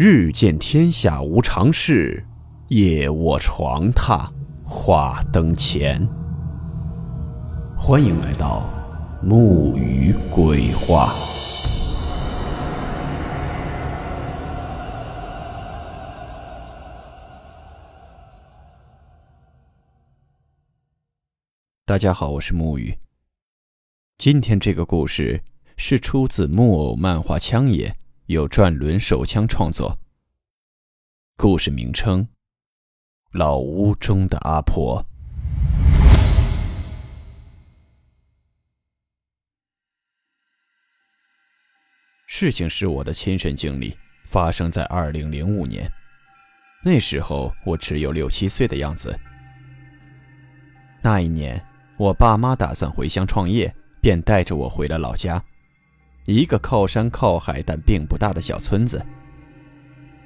日见天下无常事，夜卧床榻话灯前。欢迎来到木鱼鬼话。大家好，我是木鱼。今天这个故事是出自木偶漫画《枪爷》，有转轮手枪创作。故事名称：老屋中的阿婆。事情是我的亲身经历，发生在二零零五年。那时候我只有六七岁的样子。那一年，我爸妈打算回乡创业。便带着我回了老家，一个靠山靠海但并不大的小村子。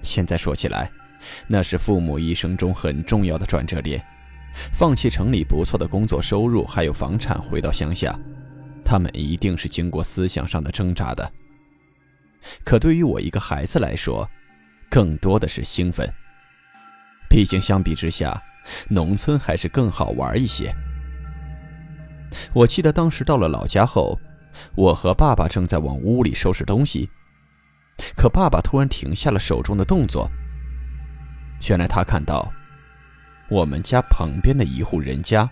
现在说起来，那是父母一生中很重要的转折点。放弃城里不错的工作收入，还有房产，回到乡下，他们一定是经过思想上的挣扎的。可对于我一个孩子来说，更多的是兴奋。毕竟相比之下，农村还是更好玩一些。我记得当时到了老家后，我和爸爸正在往屋里收拾东西，可爸爸突然停下了手中的动作。原来他看到我们家旁边的一户人家，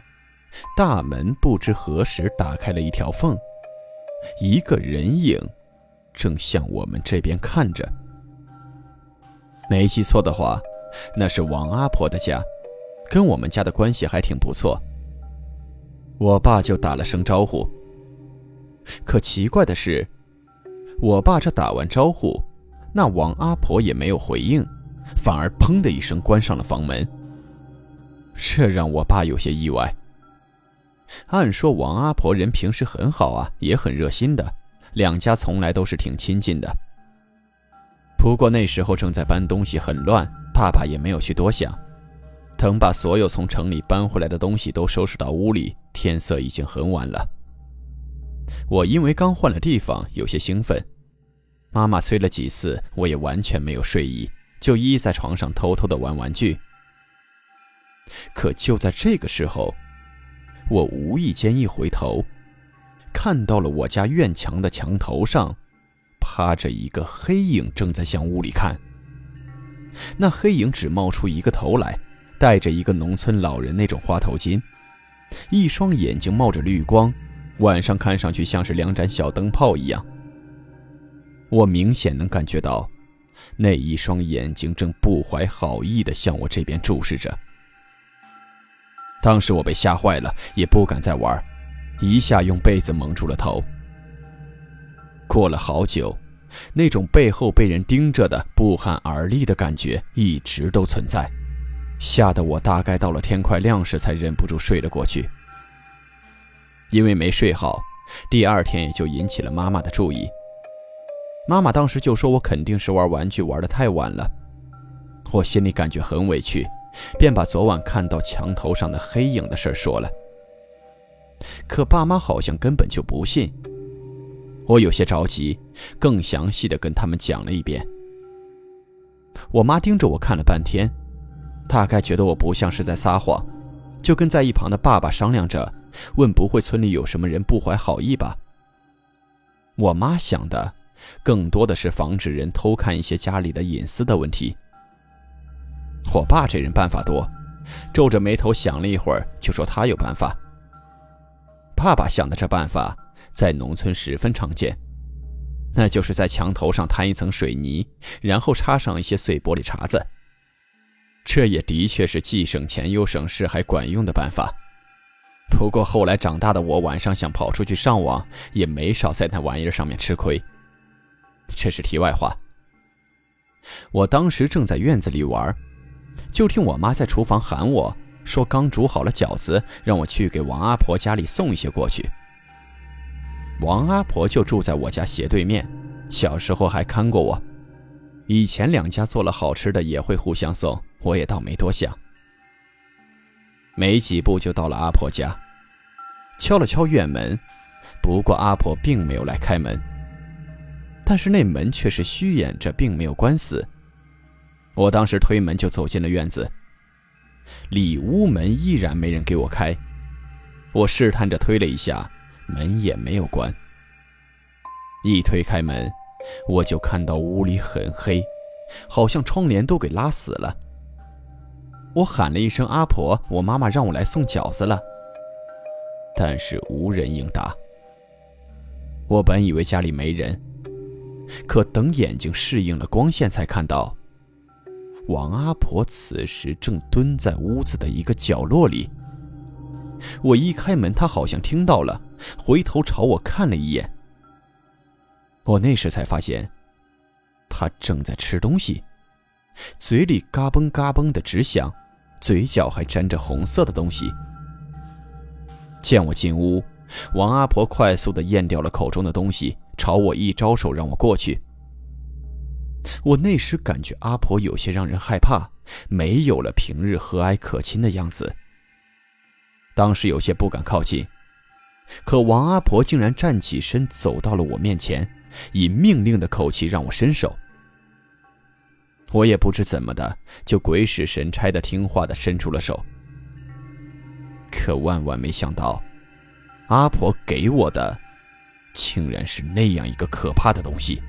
大门不知何时打开了一条缝，一个人影正向我们这边看着。没记错的话，那是王阿婆的家，跟我们家的关系还挺不错。我爸就打了声招呼，可奇怪的是，我爸这打完招呼，那王阿婆也没有回应，反而砰的一声关上了房门。这让我爸有些意外。按说王阿婆人平时很好啊，也很热心的，两家从来都是挺亲近的。不过那时候正在搬东西，很乱，爸爸也没有去多想。等把所有从城里搬回来的东西都收拾到屋里，天色已经很晚了。我因为刚换了地方，有些兴奋。妈妈催了几次，我也完全没有睡意，就依在床上偷偷的玩玩具。可就在这个时候，我无意间一回头，看到了我家院墙的墙头上，趴着一个黑影，正在向屋里看。那黑影只冒出一个头来。戴着一个农村老人那种花头巾，一双眼睛冒着绿光，晚上看上去像是两盏小灯泡一样。我明显能感觉到，那一双眼睛正不怀好意地向我这边注视着。当时我被吓坏了，也不敢再玩，一下用被子蒙住了头。过了好久，那种背后被人盯着的不寒而栗的感觉一直都存在。吓得我大概到了天快亮时才忍不住睡了过去。因为没睡好，第二天也就引起了妈妈的注意。妈妈当时就说我肯定是玩玩具玩得太晚了。我心里感觉很委屈，便把昨晚看到墙头上的黑影的事说了。可爸妈好像根本就不信。我有些着急，更详细的跟他们讲了一遍。我妈盯着我看了半天。大概觉得我不像是在撒谎，就跟在一旁的爸爸商量着，问不会村里有什么人不怀好意吧？我妈想的，更多的是防止人偷看一些家里的隐私的问题。我爸这人办法多，皱着眉头想了一会儿，就说他有办法。爸爸想的这办法，在农村十分常见，那就是在墙头上摊一层水泥，然后插上一些碎玻璃碴子。这也的确是既省钱又省事还管用的办法。不过后来长大的我，晚上想跑出去上网，也没少在那玩意儿上面吃亏。这是题外话。我当时正在院子里玩，就听我妈在厨房喊我说：“刚煮好了饺子，让我去给王阿婆家里送一些过去。”王阿婆就住在我家斜对面，小时候还看过我。以前两家做了好吃的也会互相送。我也倒没多想，没几步就到了阿婆家，敲了敲院门，不过阿婆并没有来开门，但是那门却是虚掩着，并没有关死，我当时推门就走进了院子，里屋门依然没人给我开。我试探着推了一下，门也没有关。一推开门，我就看到屋里很黑，好像窗帘都给拉死了。我喊了一声“阿婆”，我妈妈让我来送饺子了，但是无人应答。我本以为家里没人，可等眼睛适应了光线，才看到王阿婆此时正蹲在屋子的一个角落里。我一开门，她好像听到了，回头朝我看了一眼。我那时才发现，她正在吃东西，嘴里嘎嘣嘎嘣的直响，嘴角还沾着红色的东西。见我进屋，王阿婆快速的咽掉了口中的东西，朝我一招手，让我过去。我那时感觉阿婆有些让人害怕，没有了平日和蔼可亲的样子。当时有些不敢靠近，可王阿婆竟然站起身，走到了我面前，以命令的口气让我伸手。我也不知怎么的，就鬼使神差的听话的伸出了手。可万万没想到，阿婆给我的，竟然是那样一个可怕的东西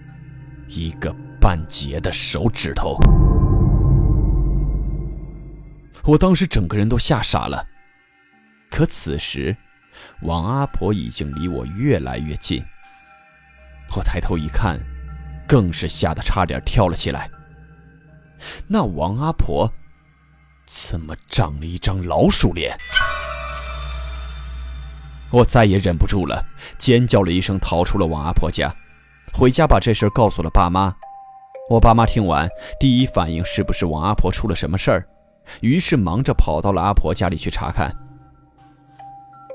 ——一个半截的手指头。我当时整个人都吓傻了。可此时，王阿婆已经离我越来越近。我抬头一看，更是吓得差点跳了起来。那王阿婆怎么长了一张老鼠脸？我再也忍不住了，尖叫了一声，逃出了王阿婆家。回家把这事告诉了爸妈。我爸妈听完，第一反应是不是王阿婆出了什么事儿？于是忙着跑到了阿婆家里去查看。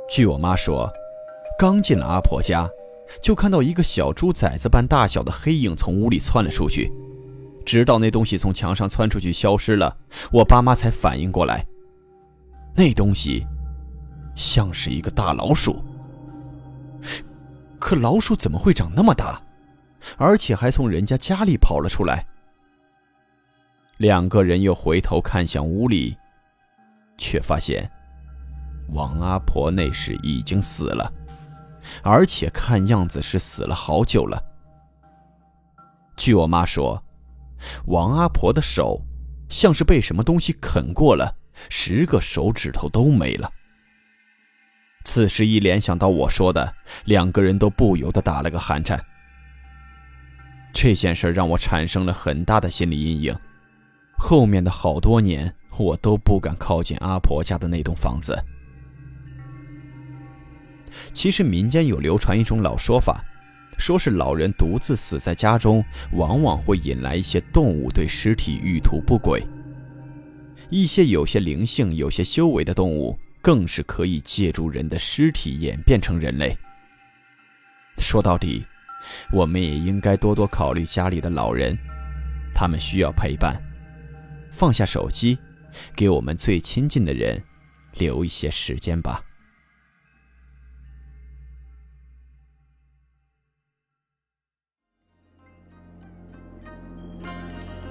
据我妈说，刚进了阿婆家，就看到一个小猪崽子般大小的黑影从屋里窜了出去，直到那东西从墙上窜出去消失了，我爸妈才反应过来，那东西像是一个大老鼠。可老鼠怎么会长那么大，而且还从人家家里跑了出来？两个人又回头看向屋里，却发现。王阿婆那时已经死了，而且看样子是死了好久了。据我妈说，王阿婆的手像是被什么东西啃过了，十个手指头都没了。此时一联想到我说的，两个人都不由得打了个寒颤。这件事让我产生了很大的心理阴影，后面的好多年我都不敢靠近阿婆家的那栋房子。其实民间有流传一种老说法，说是老人独自死在家中，往往会引来一些动物对尸体欲图不轨。一些有些灵性、有些修为的动物，更是可以借助人的尸体演变成人类。说到底，我们也应该多多考虑家里的老人，他们需要陪伴。放下手机，给我们最亲近的人留一些时间吧。